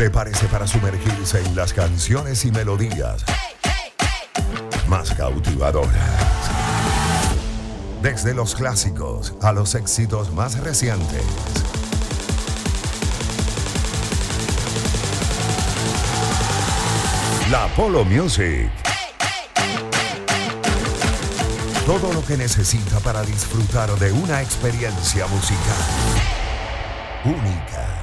Prepárese para sumergirse en las canciones y melodías más cautivadoras. Desde los clásicos a los éxitos más recientes. La Polo Music. Todo lo que necesita para disfrutar de una experiencia musical única.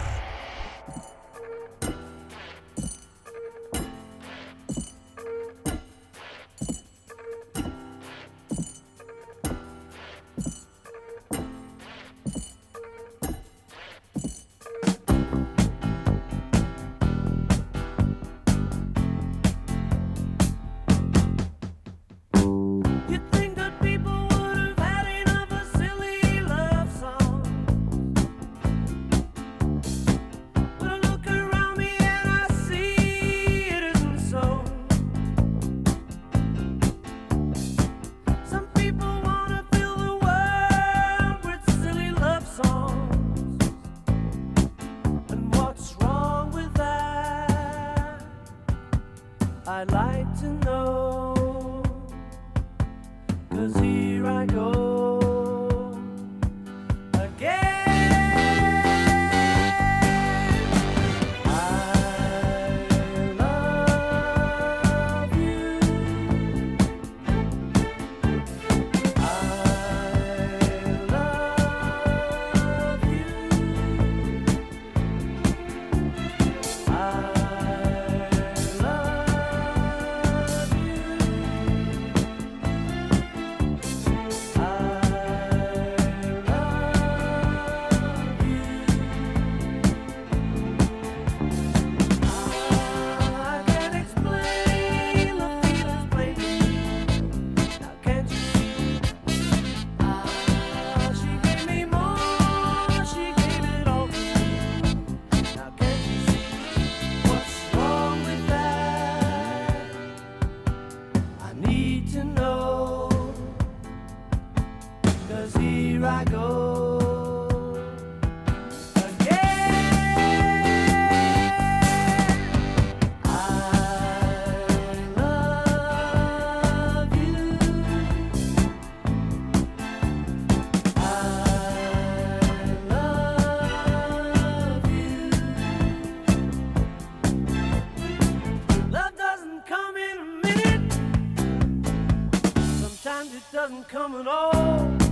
sometimes it doesn't come at all.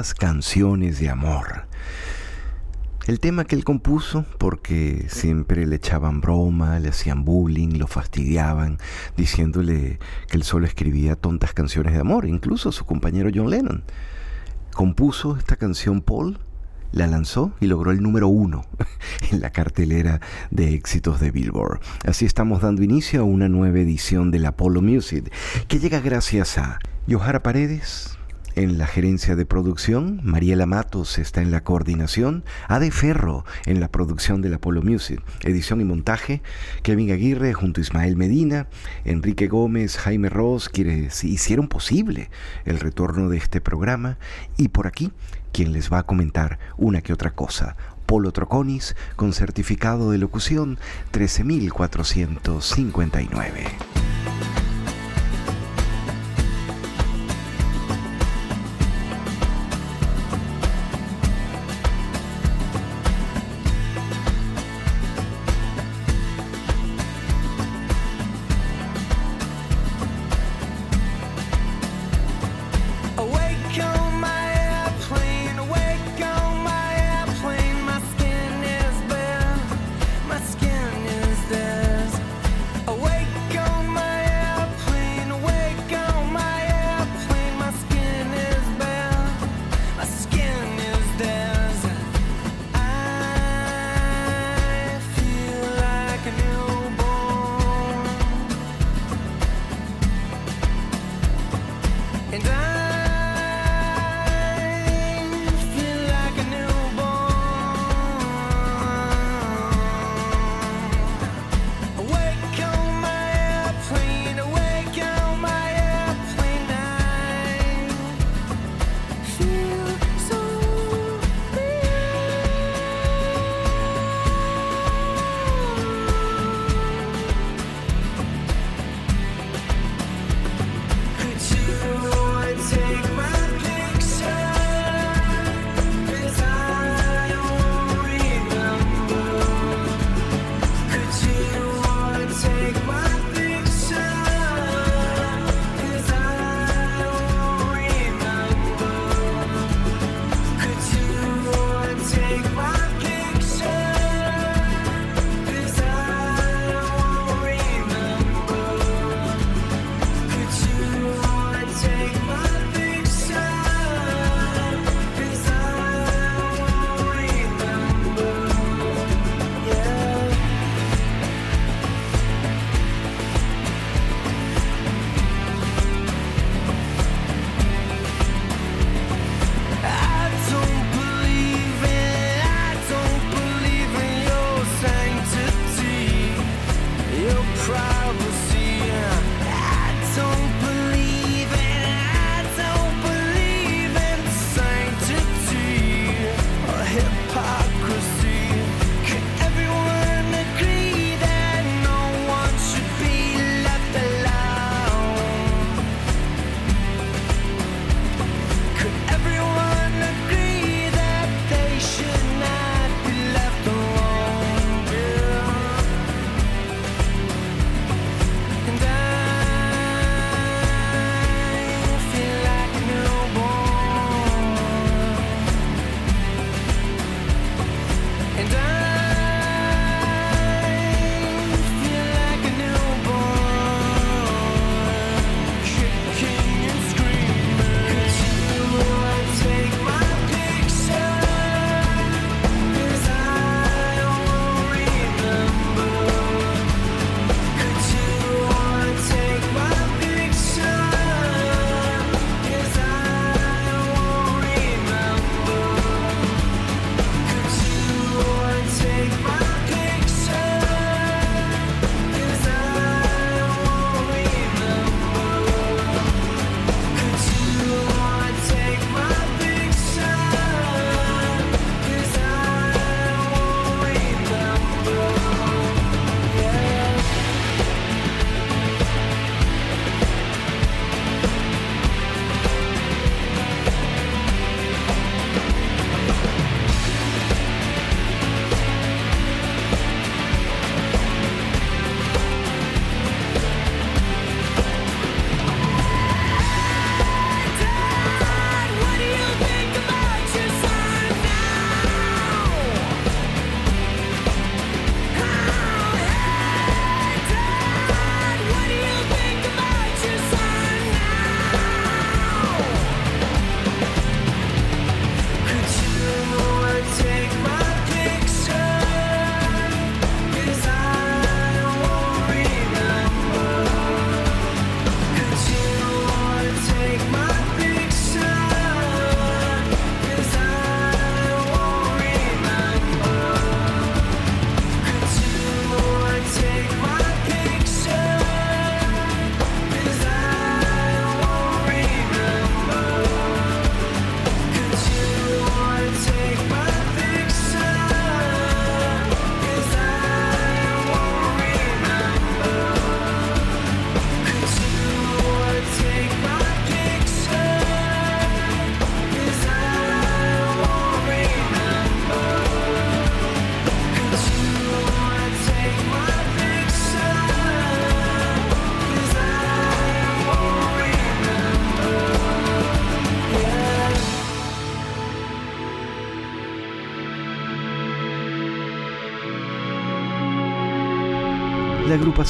Canciones de Amor. El tema que él compuso porque siempre le echaban broma, le hacían bullying, lo fastidiaban, diciéndole que él solo escribía tontas canciones de amor, incluso su compañero John Lennon. Compuso esta canción Paul la lanzó y logró el número uno en la cartelera de éxitos de Billboard. Así estamos dando inicio a una nueva edición del Apollo Music, que llega gracias a Johara Paredes, en la gerencia de producción, Mariela Matos está en la coordinación, Ade Ferro en la producción del Apollo Music, edición y montaje, Kevin Aguirre junto a Ismael Medina, Enrique Gómez, Jaime Ross, quienes hicieron posible el retorno de este programa, y por aquí quien les va a comentar una que otra cosa. Polo Troconis con certificado de locución 13459.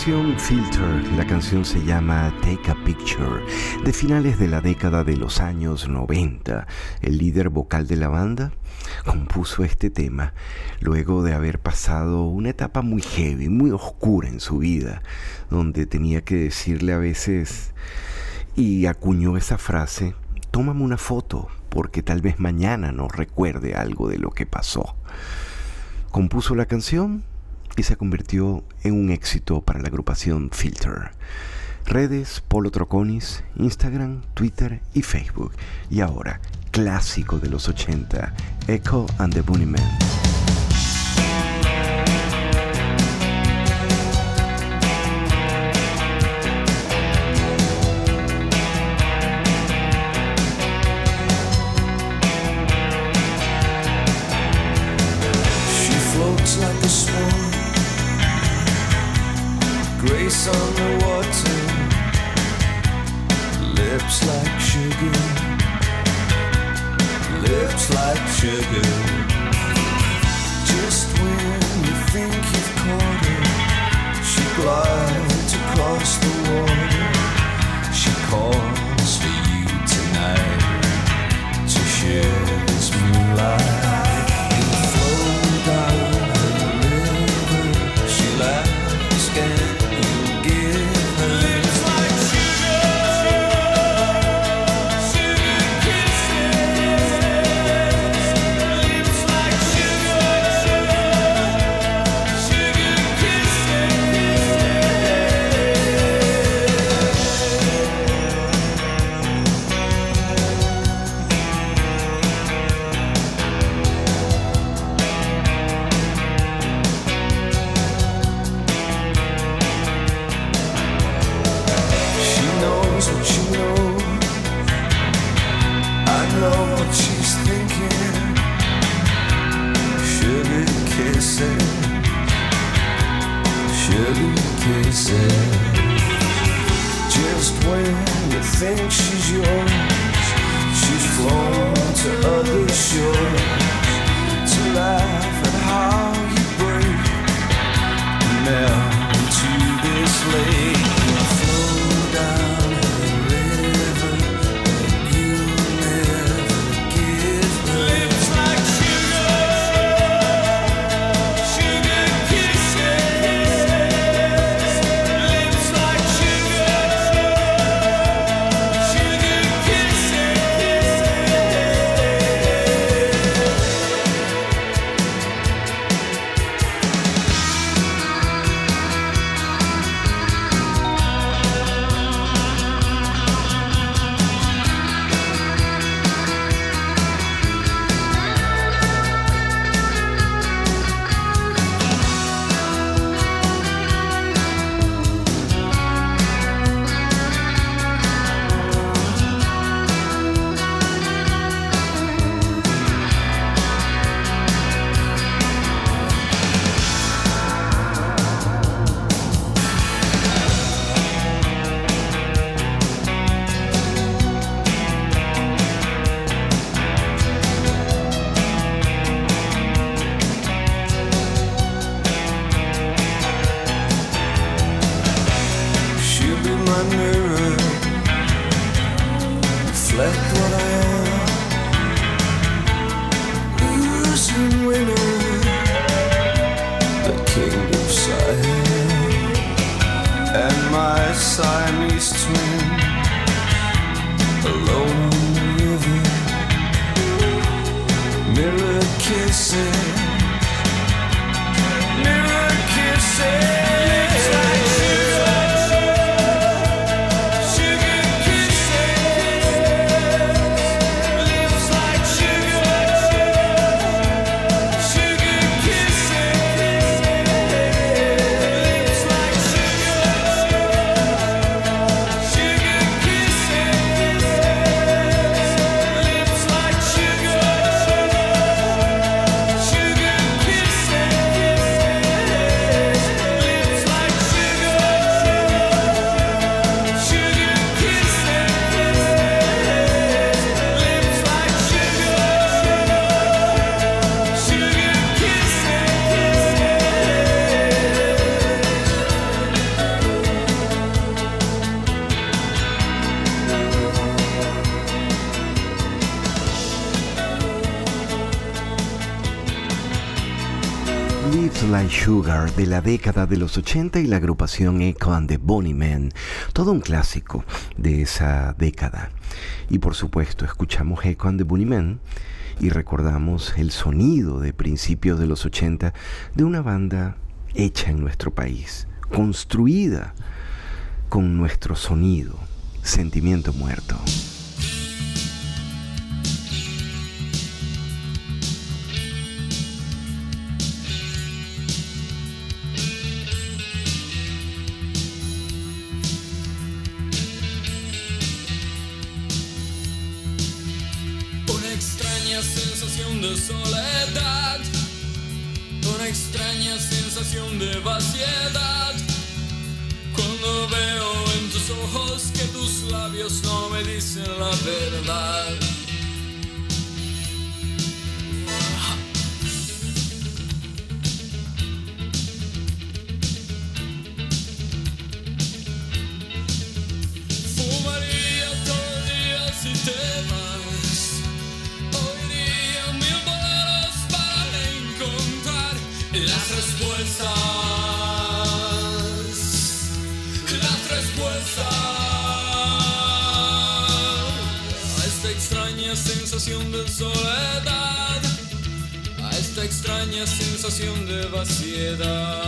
Agrupación Filter, la canción se llama Take a Picture, de finales de la década de los años 90. El líder vocal de la banda compuso este tema luego de haber pasado una etapa muy heavy, muy oscura en su vida, donde tenía que decirle a veces y acuñó esa frase, tómame una foto, porque tal vez mañana nos recuerde algo de lo que pasó. Compuso la canción y se convirtió en un éxito para la agrupación Filter. Redes Polo Troconis, Instagram, Twitter y Facebook. Y ahora, clásico de los 80, Echo and the Bunnymen. Grace on the water, lips like sugar, lips like sugar. Just when you think you've caught her, she glides across the water. She calls for you tonight to share this moonlight. De la década de los 80 y la agrupación Echo and the Men, todo un clásico de esa década. Y por supuesto, escuchamos Echo and the Men y recordamos el sonido de principios de los 80 de una banda hecha en nuestro país, construida con nuestro sonido, sentimiento muerto. No me dicen sensación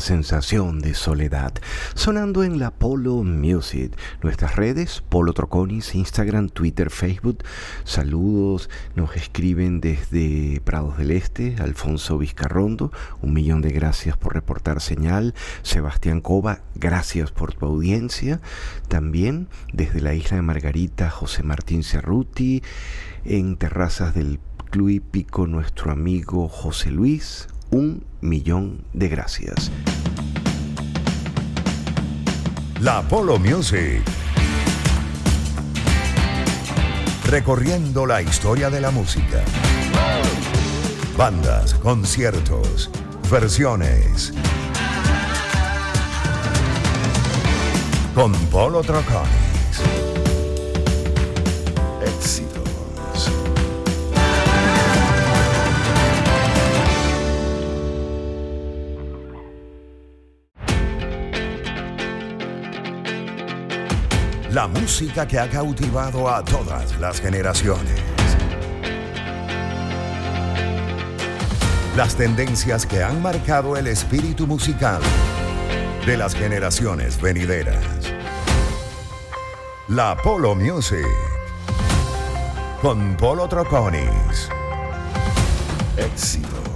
sensación de soledad, sonando en la Polo Music. Nuestras redes, Polo Troconis, Instagram, Twitter, Facebook. Saludos, nos escriben desde Prados del Este, Alfonso Vizcarrondo, un millón de gracias por reportar señal. Sebastián Cova, gracias por tu audiencia. También desde la isla de Margarita, José Martín Cerruti, en terrazas del Club Hípico, nuestro amigo José Luis, un millón de gracias. La Polo Music. Recorriendo la historia de la música. Bandas, conciertos, versiones. Con Polo Troconis. Éxitos. La música que ha cautivado a todas las generaciones. Las tendencias que han marcado el espíritu musical de las generaciones venideras. La Polo Music. con Polo Troconis. Éxitos.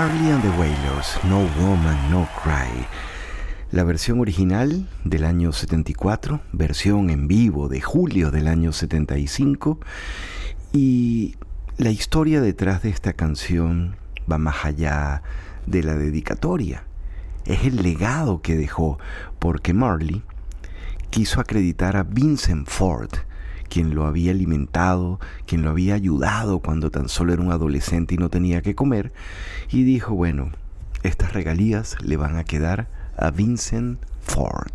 Marley and the Wailers, No Woman, No Cry. La versión original del año 74, versión en vivo de julio del año 75 y la historia detrás de esta canción va más allá de la dedicatoria. Es el legado que dejó porque Marley quiso acreditar a Vincent Ford, quien lo había alimentado, quien lo había ayudado cuando tan solo era un adolescente y no tenía que comer, y dijo, bueno, estas regalías le van a quedar a Vincent Ford.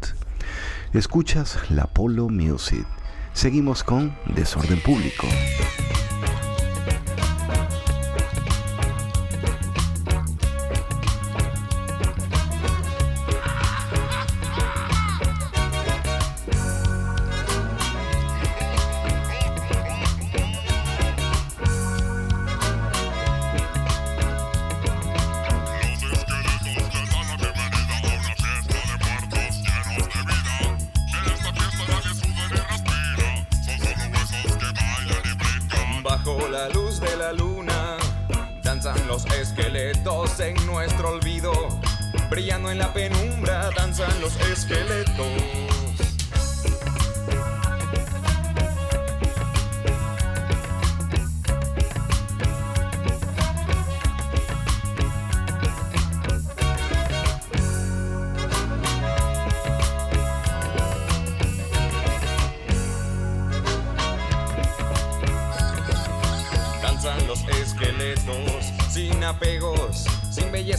Escuchas la Polo Music. Seguimos con Desorden Público. en nuestro olvido. Brillando en la penumbra, danzan los esqueletos.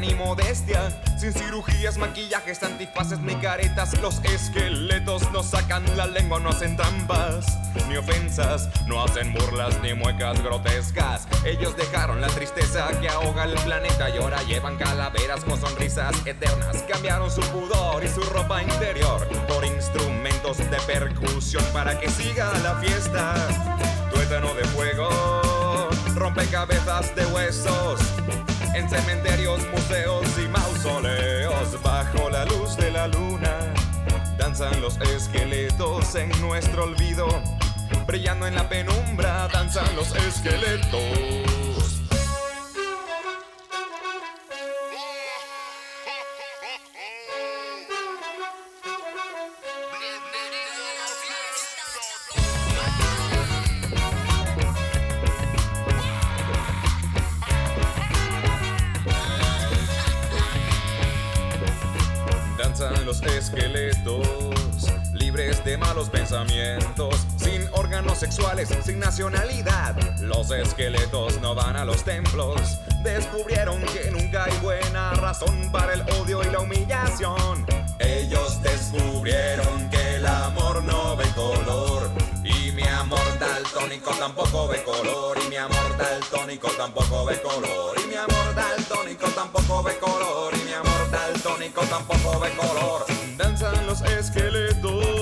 ni modestia, sin cirugías, maquillajes, antifaces ni caretas. Los esqueletos no sacan la lengua, no hacen trampas ni ofensas, no hacen burlas ni muecas grotescas. Ellos dejaron la tristeza que ahoga el planeta y ahora llevan calaveras con sonrisas eternas. Cambiaron su pudor y su ropa interior por instrumentos de percusión para que siga la fiesta. Tuétano de fuego rompecabezas de huesos en cementerios, museos y mausoleos bajo la luz de la luna. Danzan los esqueletos en nuestro olvido, brillando en la penumbra, danzan los esqueletos. Sin nacionalidad. Los esqueletos no van a los templos. Descubrieron que nunca hay buena razón para el odio y la humillación. Ellos descubrieron que el amor no ve color. Y mi amor daltónico tampoco ve color. Y mi amor daltónico tampoco ve color. Y mi amor daltónico tampoco ve color. Y mi amor daltónico tampoco ve color. Danzan los esqueletos.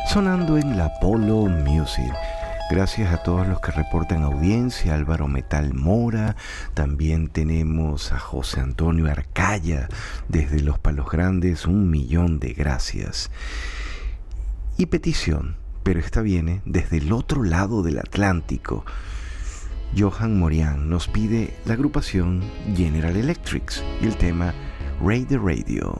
sonando en la Polo Music. Gracias a todos los que reportan audiencia, Álvaro Metal Mora, también tenemos a José Antonio Arcaya desde Los Palos Grandes, un millón de gracias. Y petición, pero esta viene desde el otro lado del Atlántico. Johan Morian nos pide la agrupación General Electrics y el tema Ray the Radio.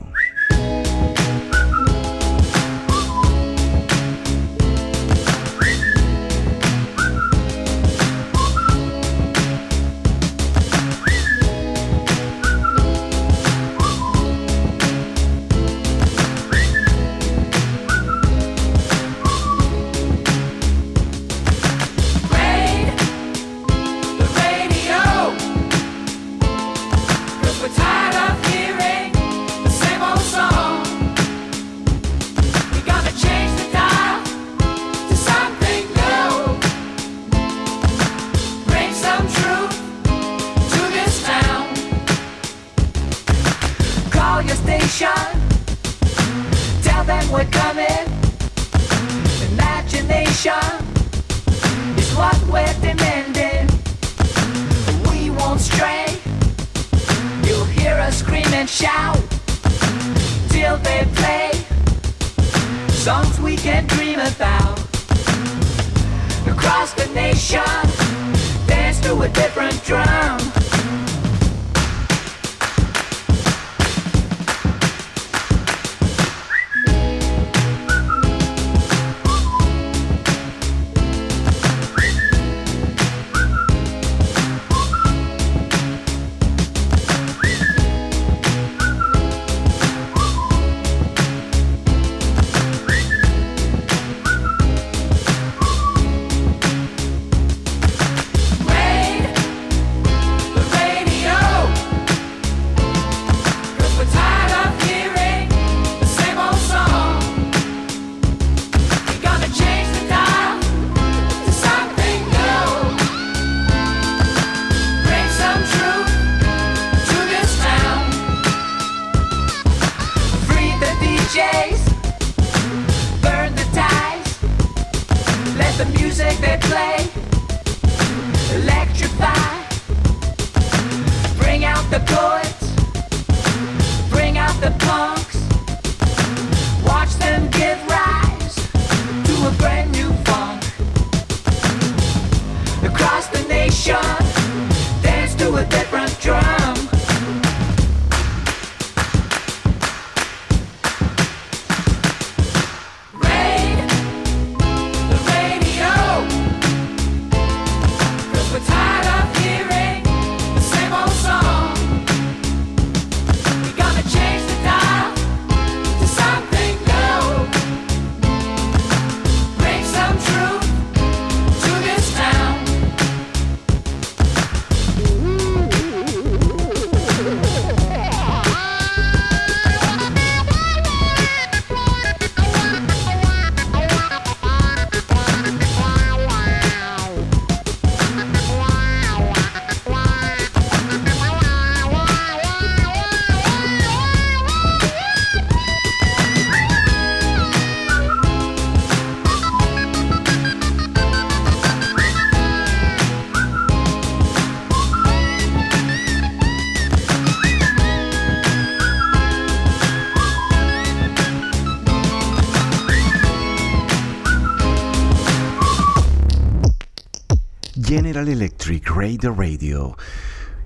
Electric Radio Radio.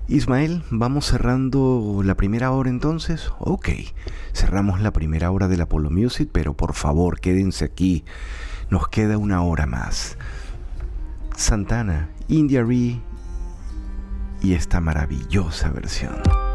Ismael, ¿vamos cerrando la primera hora entonces? Ok, cerramos la primera hora del Apollo Music, pero por favor quédense aquí, nos queda una hora más. Santana, India Re y esta maravillosa versión.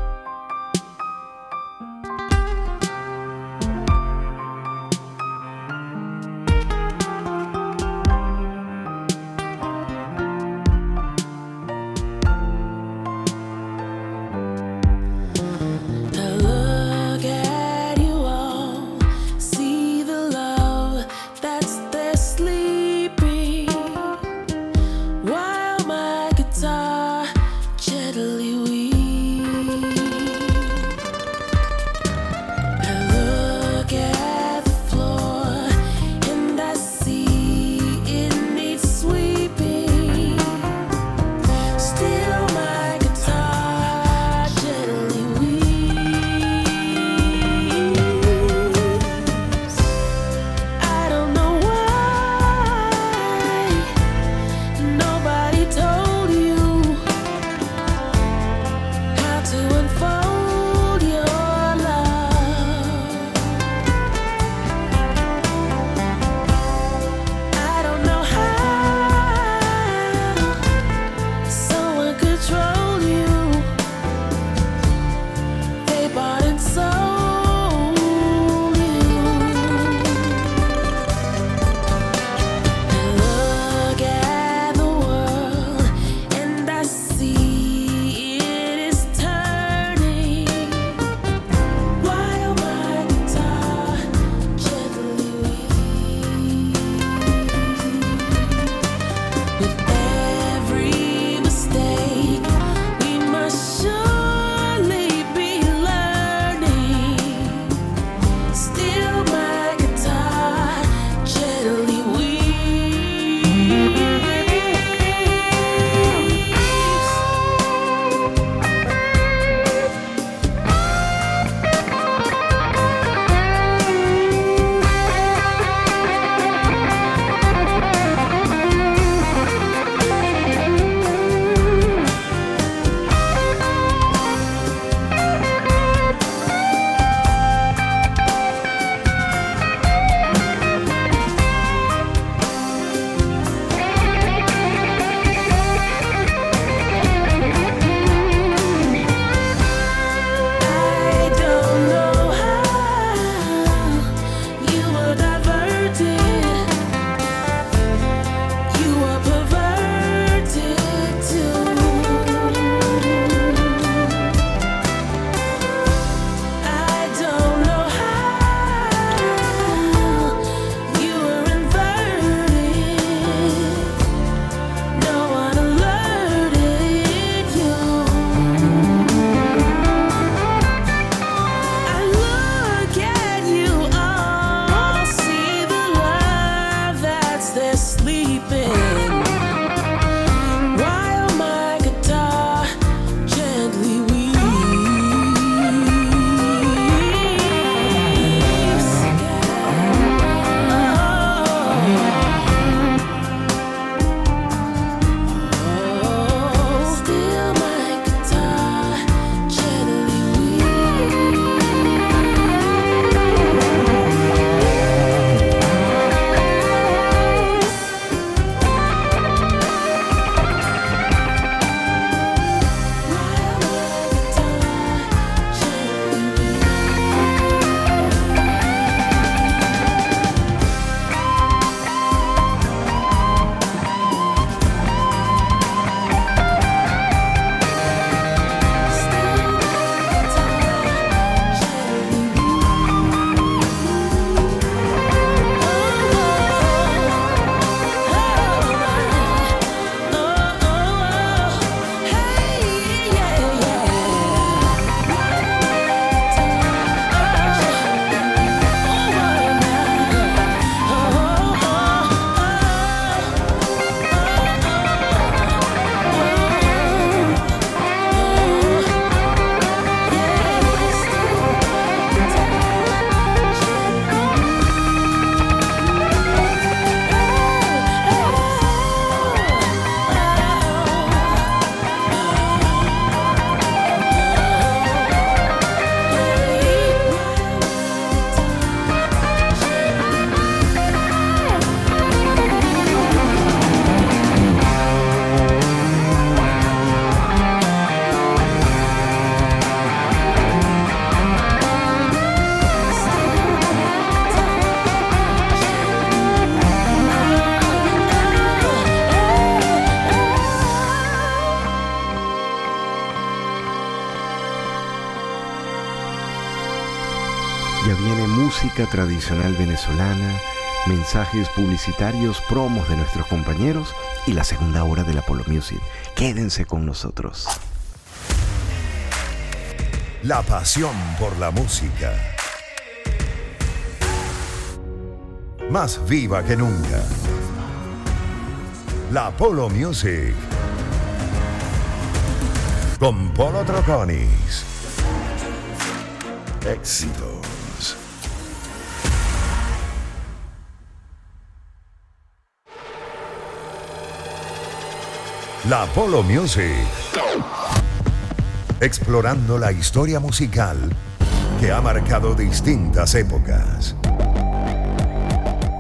Venezolana, mensajes publicitarios, promos de nuestros compañeros y la segunda hora del Apollo Music. Quédense con nosotros. La pasión por la música. Más viva que nunca. La Polo Music. Con Polo Troconis. Éxitos. La Polo Music. Explorando la historia musical que ha marcado distintas épocas.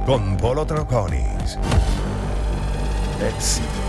Con Polo Troconis. Éxitos.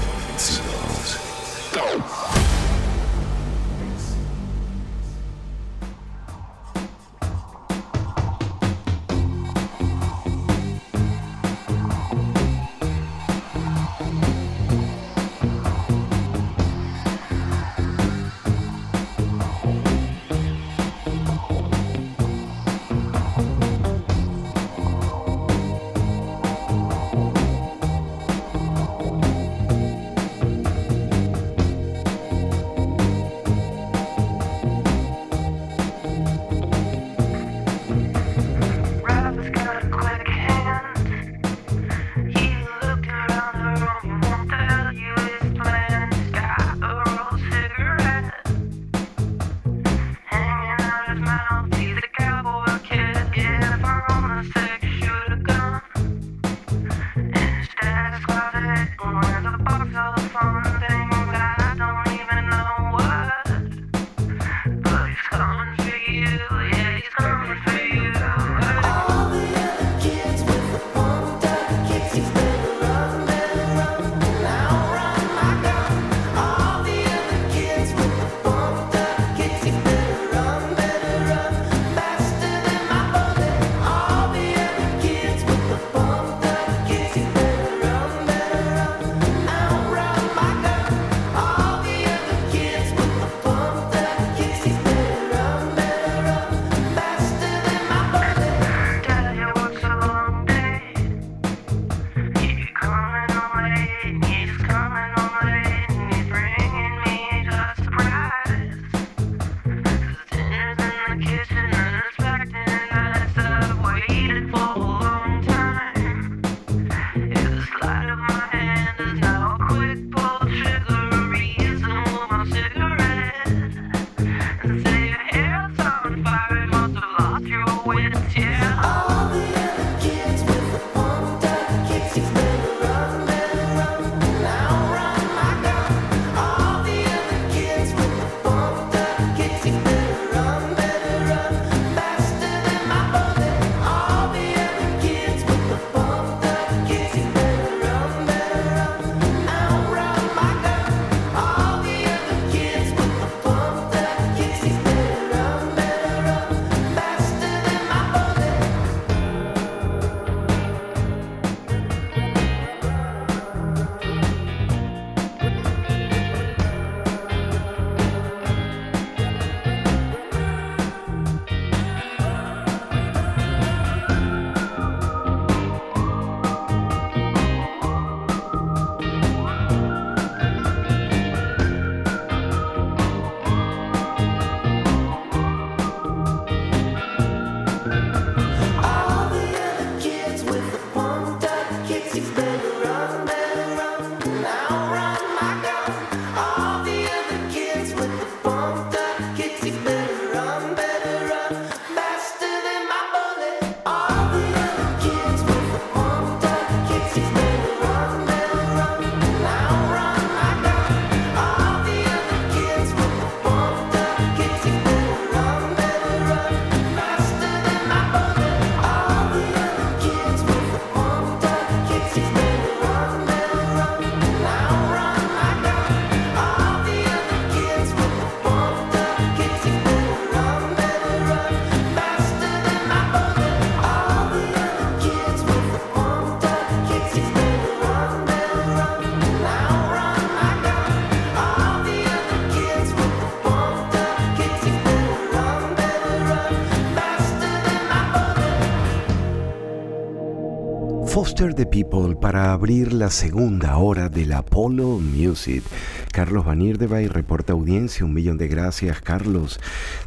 abrir la segunda hora del Apollo Music. Carlos Van Irdebay reporta audiencia, un millón de gracias Carlos.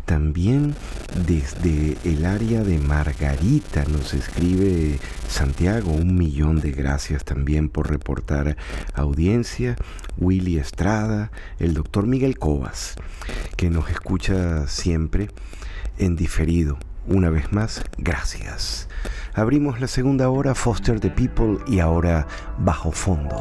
También desde el área de Margarita nos escribe Santiago, un millón de gracias también por reportar audiencia. Willy Estrada, el doctor Miguel Cobas, que nos escucha siempre en diferido una vez más, gracias. Abrimos la segunda hora Foster the People y ahora Bajo Fondo.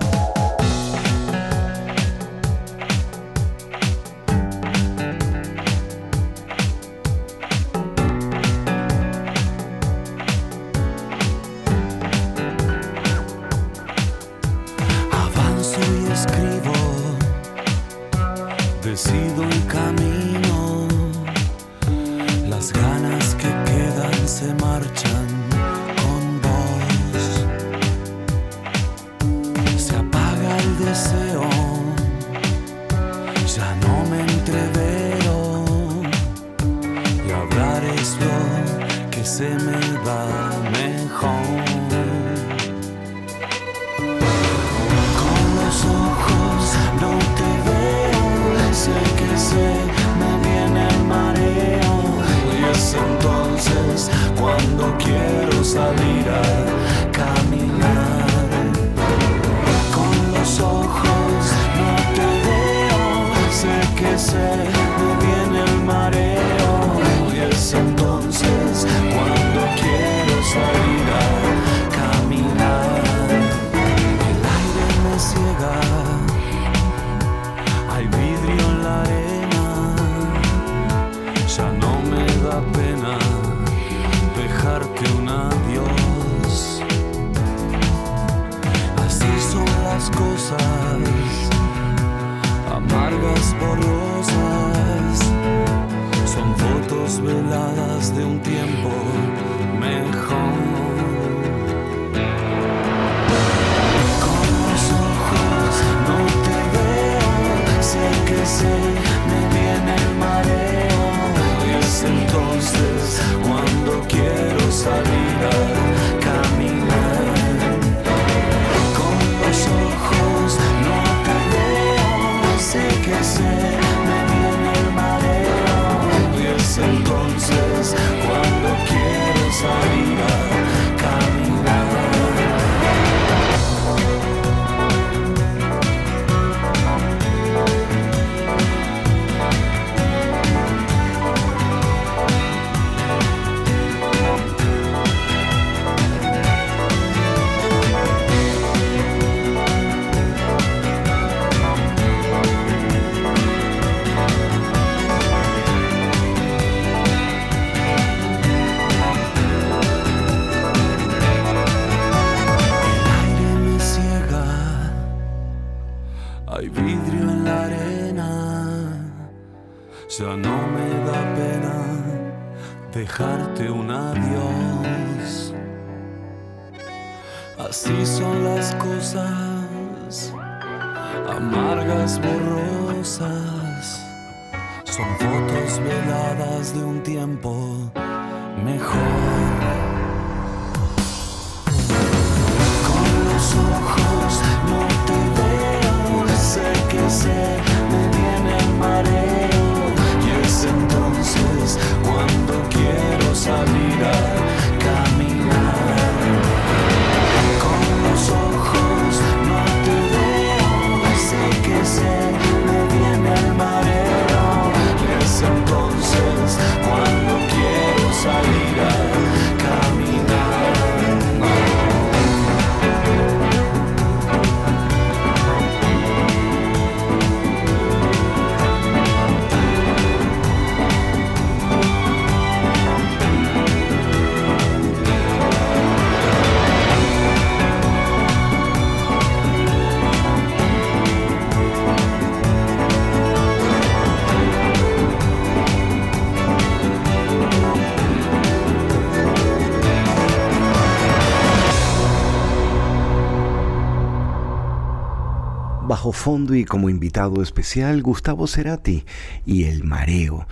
bajo fondo y como invitado especial Gustavo Cerati y El Mareo.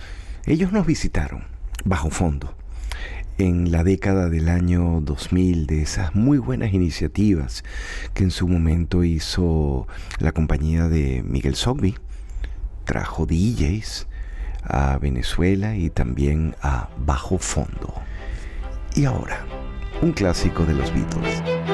Ellos nos visitaron bajo fondo en la década del año 2000 de esas muy buenas iniciativas que en su momento hizo la compañía de Miguel Sogby. Trajo DJs a Venezuela y también a bajo fondo. Y ahora, un clásico de los Beatles.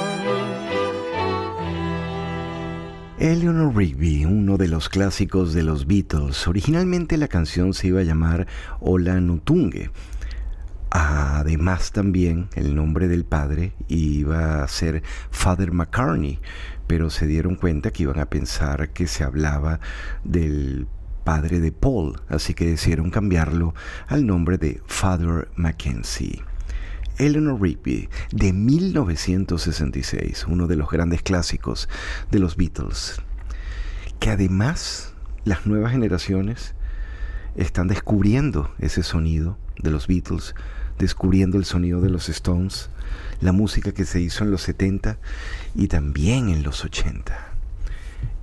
Eleanor Rigby, uno de los clásicos de los Beatles. Originalmente la canción se iba a llamar Ola Nutunge. Además también el nombre del padre iba a ser Father McCartney, pero se dieron cuenta que iban a pensar que se hablaba del padre de Paul, así que decidieron cambiarlo al nombre de Father Mackenzie. Eleanor Rigby de 1966, uno de los grandes clásicos de los Beatles, que además las nuevas generaciones están descubriendo ese sonido de los Beatles, descubriendo el sonido de los Stones, la música que se hizo en los 70 y también en los 80.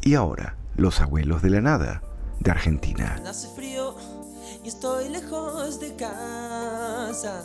Y ahora, Los Abuelos de la Nada, de Argentina. Hace frío y estoy lejos de casa.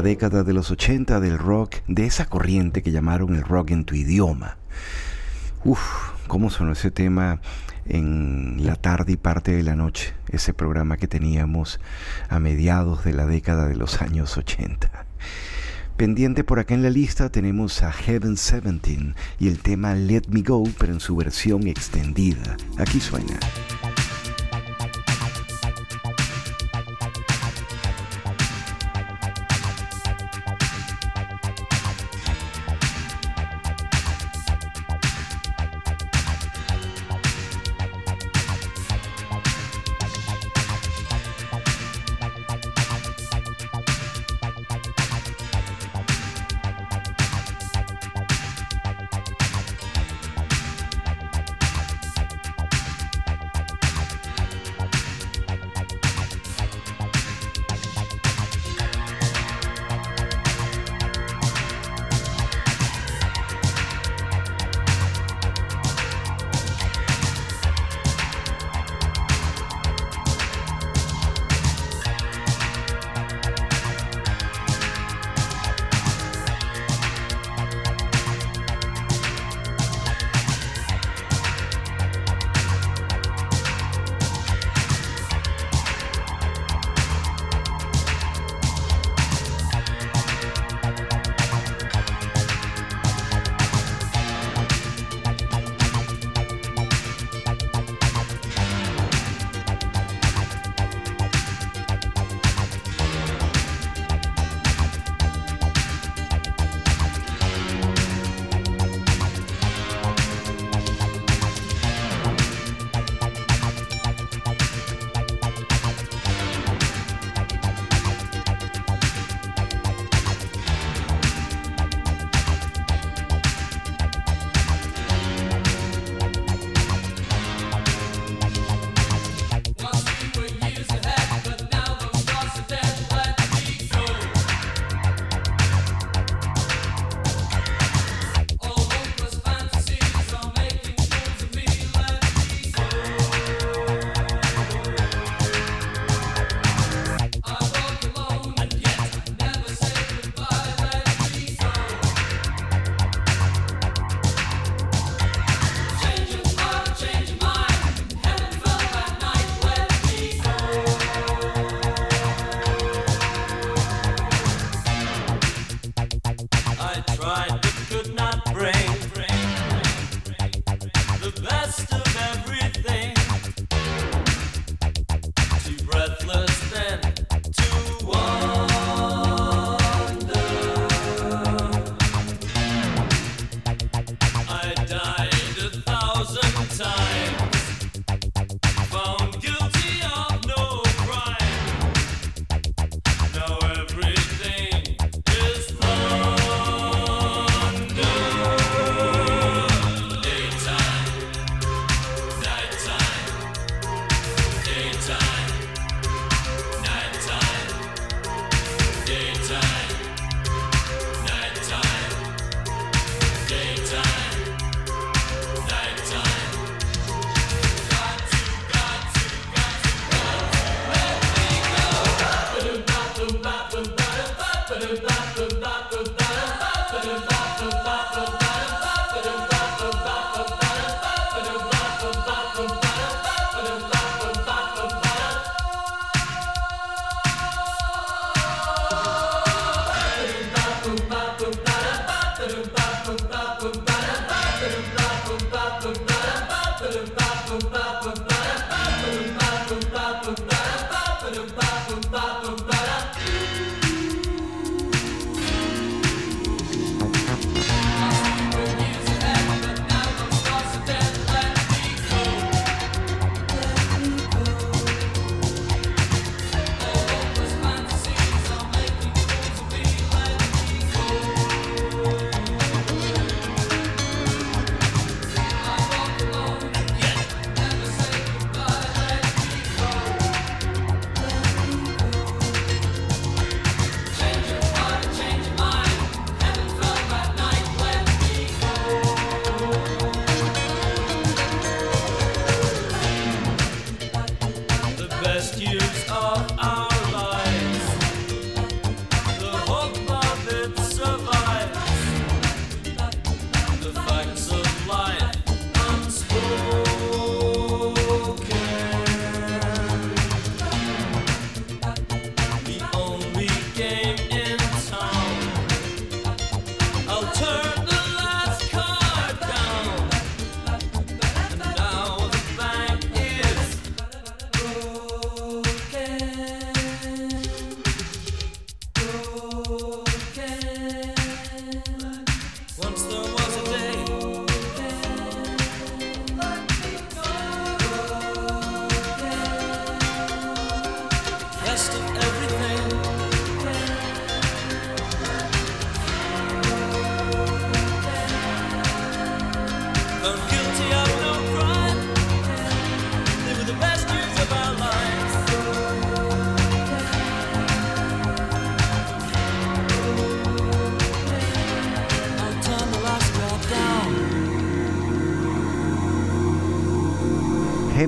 La década de los 80 del rock, de esa corriente que llamaron el rock en tu idioma. Uf, cómo sonó ese tema en la tarde y parte de la noche, ese programa que teníamos a mediados de la década de los años 80. Pendiente por acá en la lista tenemos a Heaven 17 y el tema Let Me Go, pero en su versión extendida. Aquí suena.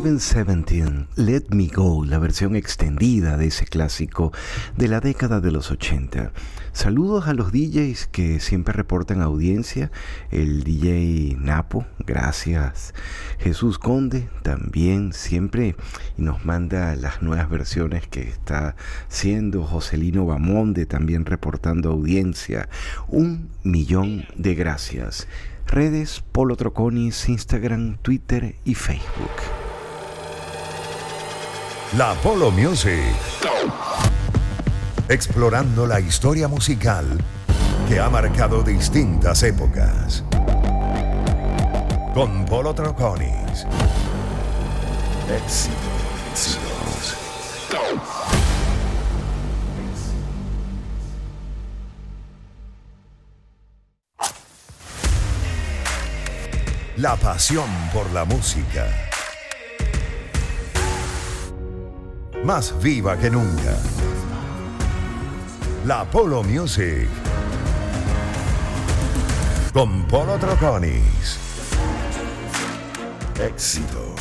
Heaven 17, Let Me Go, la versión extendida de ese clásico de la década de los 80. Saludos a los DJs que siempre reportan audiencia. El DJ Napo, gracias. Jesús Conde también siempre nos manda las nuevas versiones que está haciendo. Joselino Bamonde también reportando audiencia. Un millón de gracias. Redes Polo Troconis, Instagram, Twitter y Facebook. La Polo Music. Explorando la historia musical que ha marcado distintas épocas. Con Polo Troconis. Éxitos. La pasión por la música. Más viva que nunca. La Polo Music. Con Polo Troconis. Éxitos.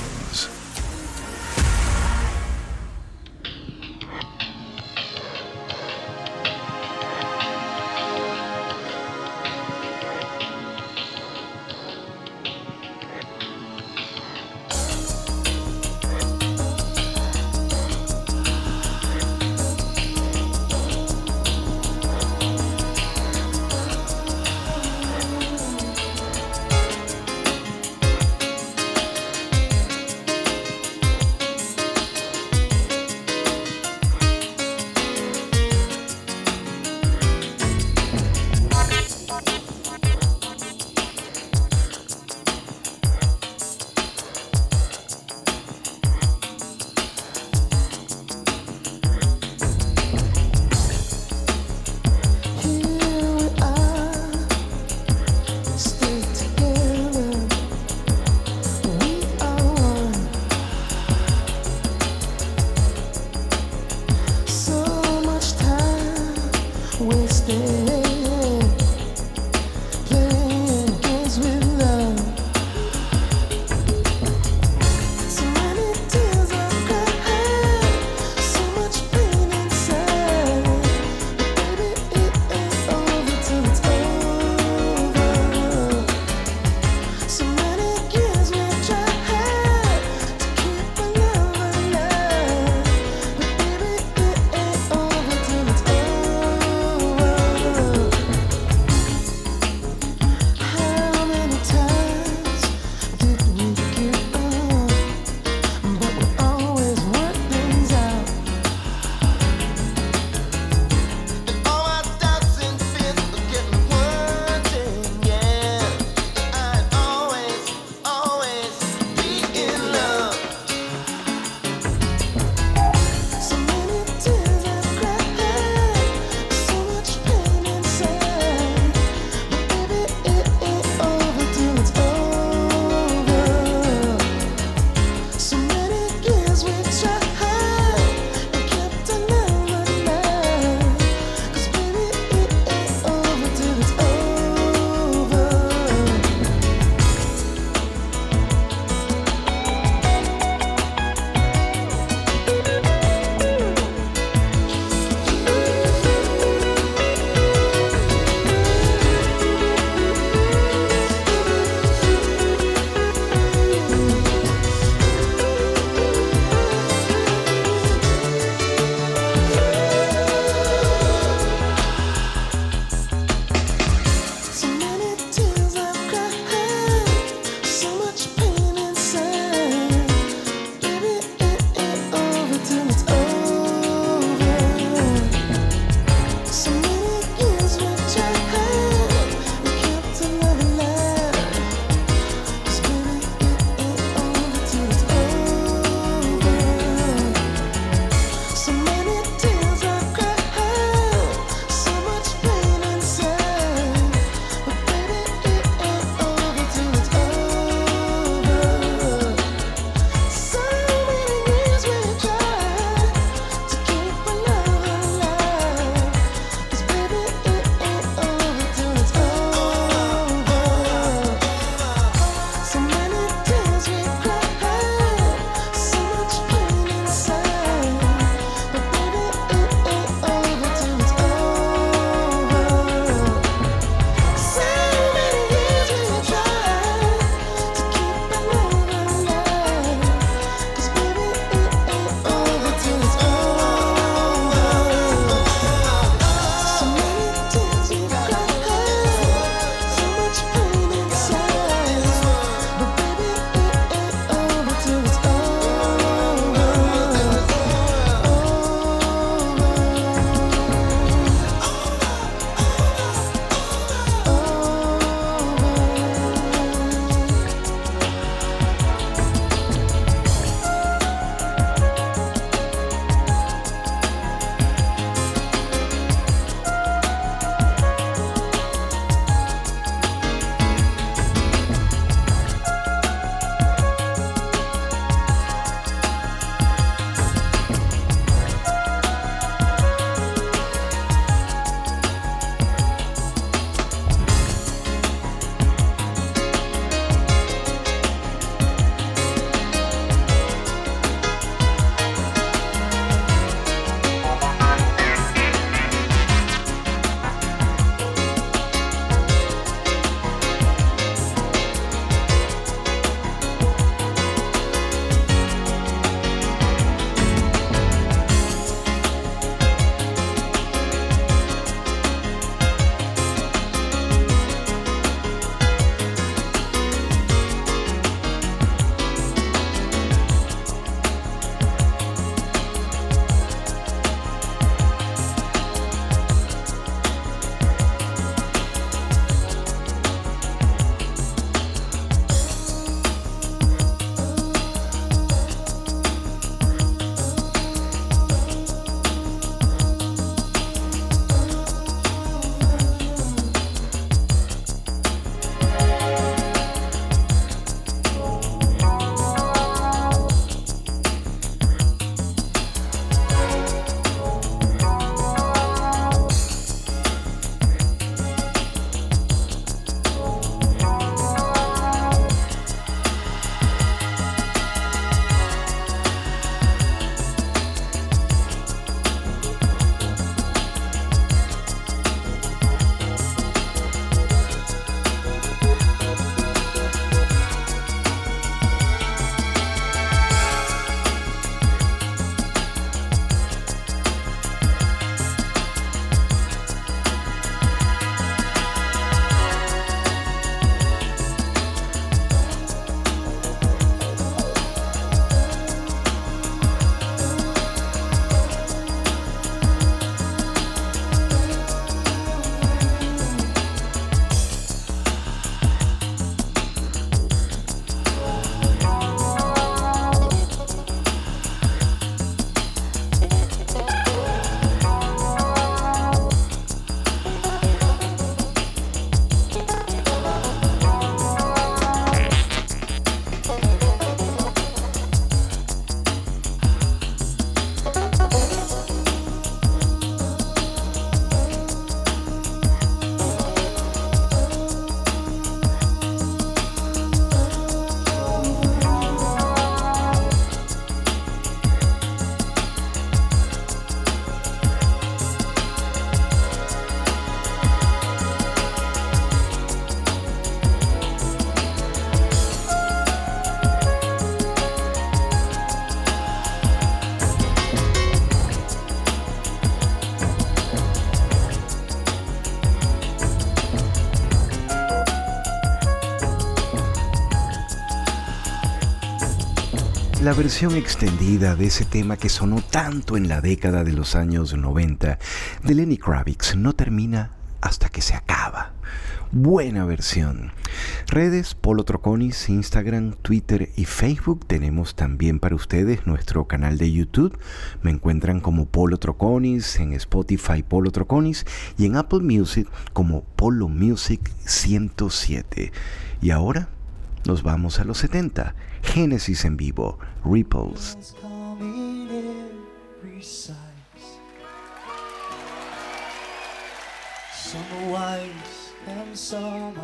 La versión extendida de ese tema que sonó tanto en la década de los años 90 de Lenny Kravitz no termina hasta que se acaba. Buena versión. Redes Polo Troconis, Instagram, Twitter y Facebook. Tenemos también para ustedes nuestro canal de YouTube. Me encuentran como Polo Troconis, en Spotify Polo Troconis y en Apple Music como Polo Music 107. Y ahora nos vamos a los 70. Génesis en vivo, Ripples. And some.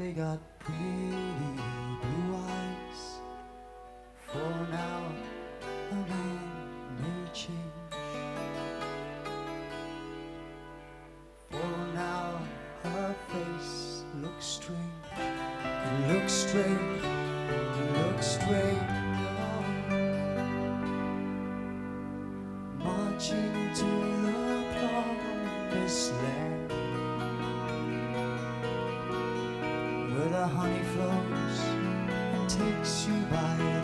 They got pretty blue eyes. For now, Looks strange. It looks. Marching to the promised land where the honey flows and takes you by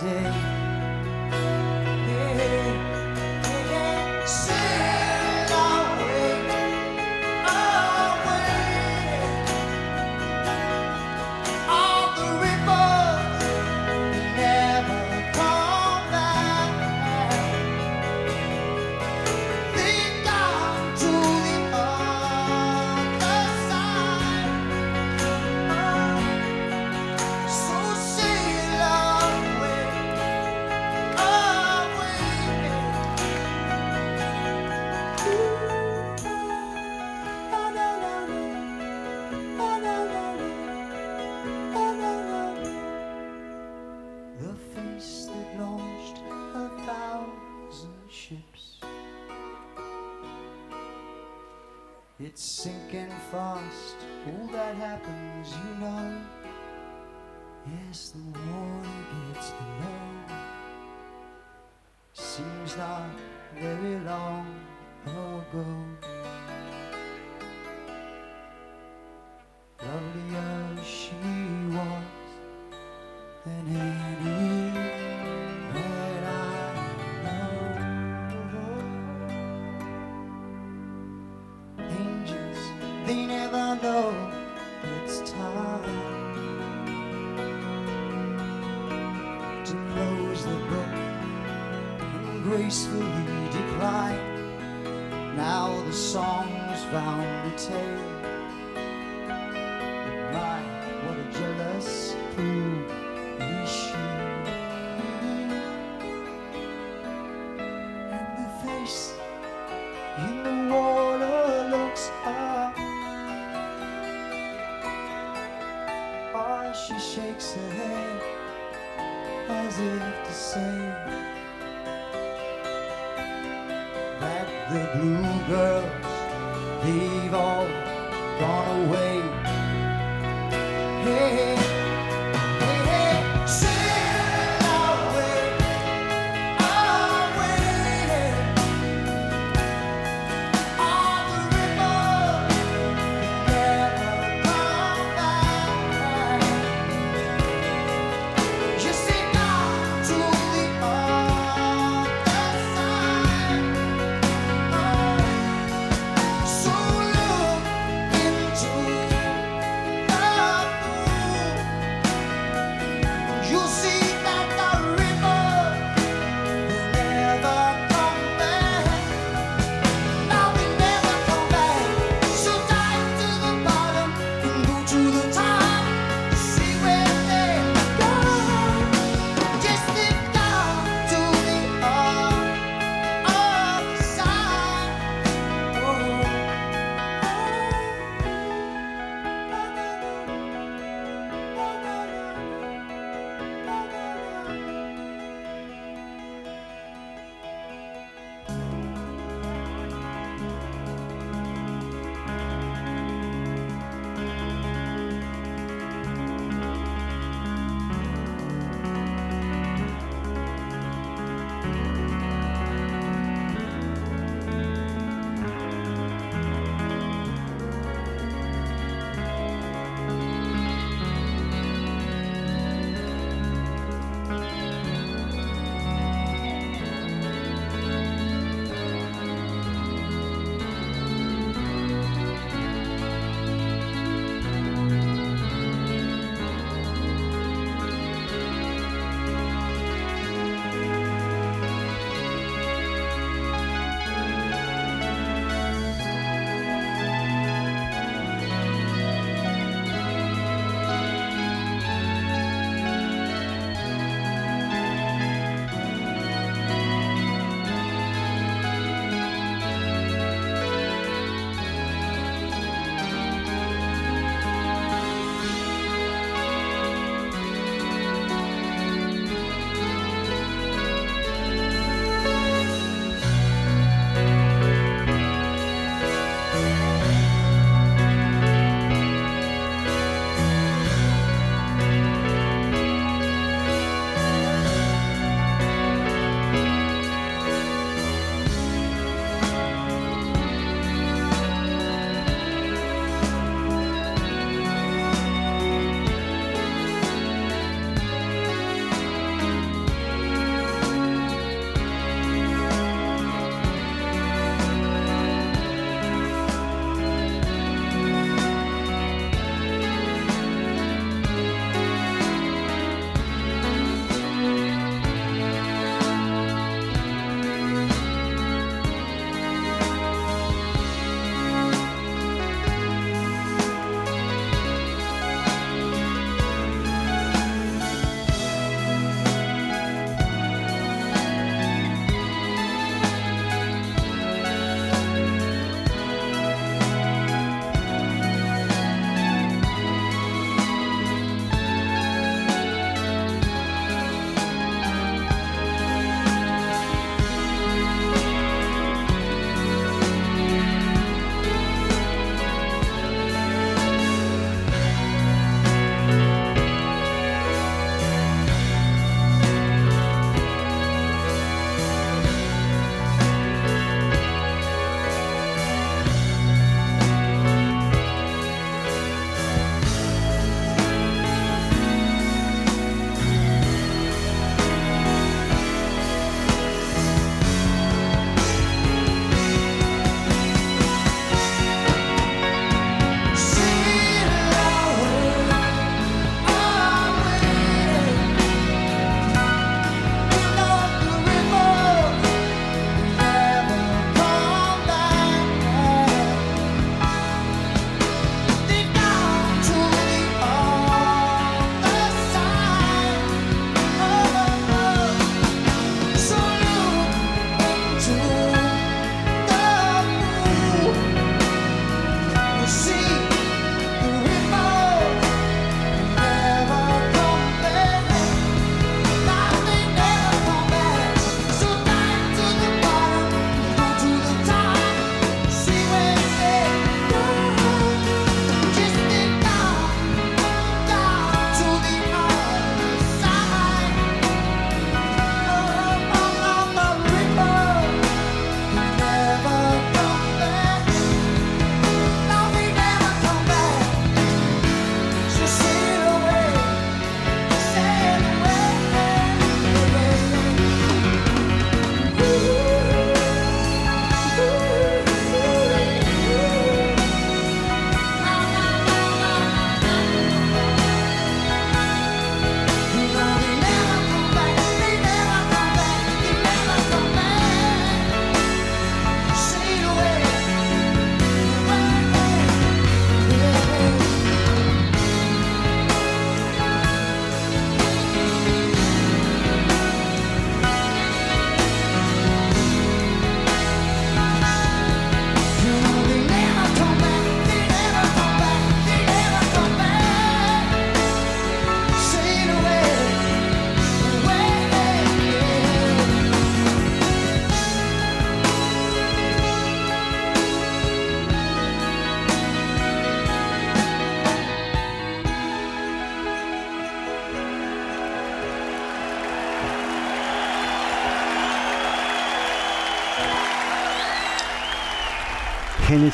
day. Away. Hey,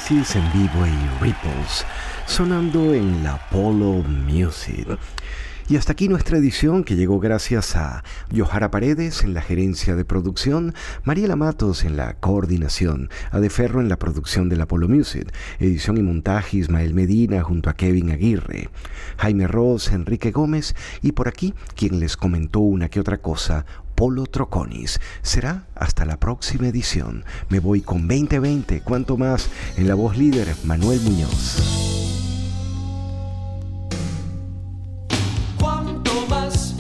En vivo y Ripples, sonando en la Polo Music. Y hasta aquí nuestra edición que llegó gracias a Johara Paredes en la gerencia de producción, Mariela Matos en la coordinación, a De Ferro en la producción de la Polo Music, edición y montaje Ismael Medina junto a Kevin Aguirre, Jaime Ross, Enrique Gómez y por aquí quien les comentó una que otra cosa, Polo Troconis. Será hasta la próxima edición. Me voy con 2020, cuanto más, en la voz líder Manuel Muñoz. ¿Cuánto más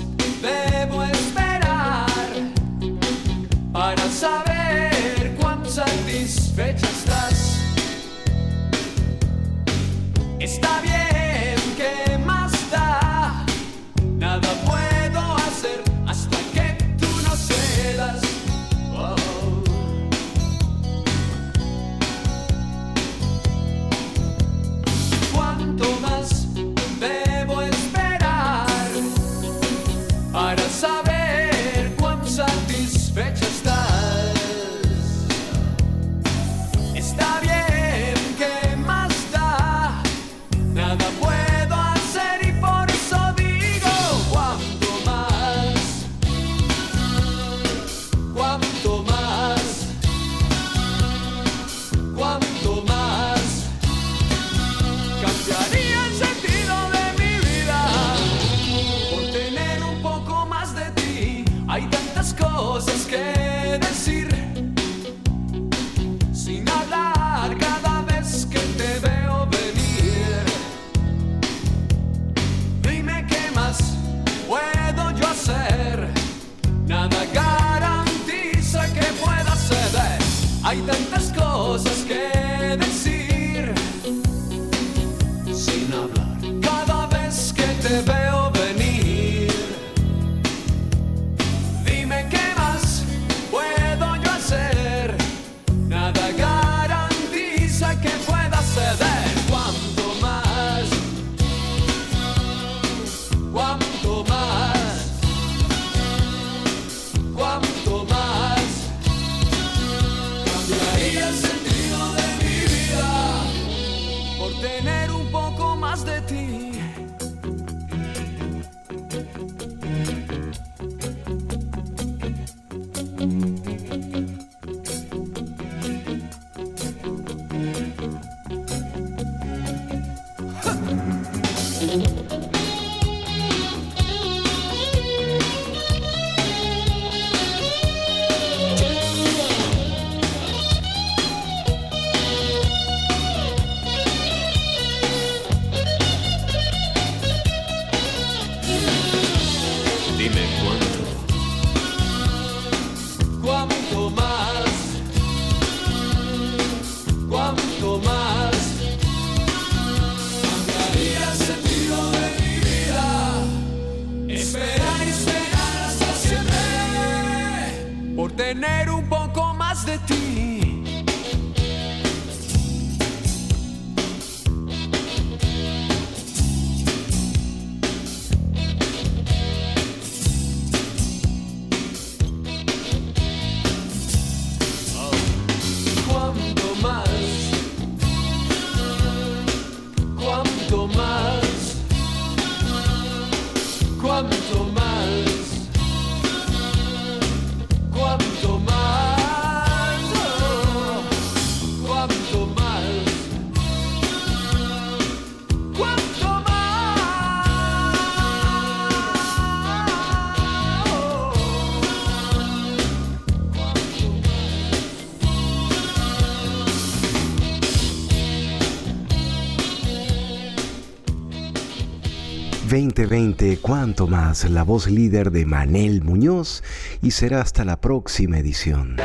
2020, cuanto más, la voz líder de Manel Muñoz y será hasta la próxima edición.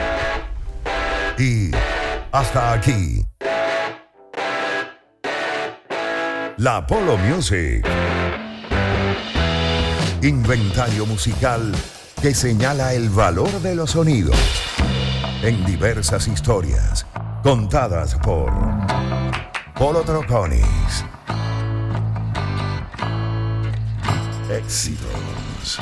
Y hasta aquí. La Polo Music. Inventario musical que señala el valor de los sonidos en diversas historias contadas por Polo Troconis. Éxitos.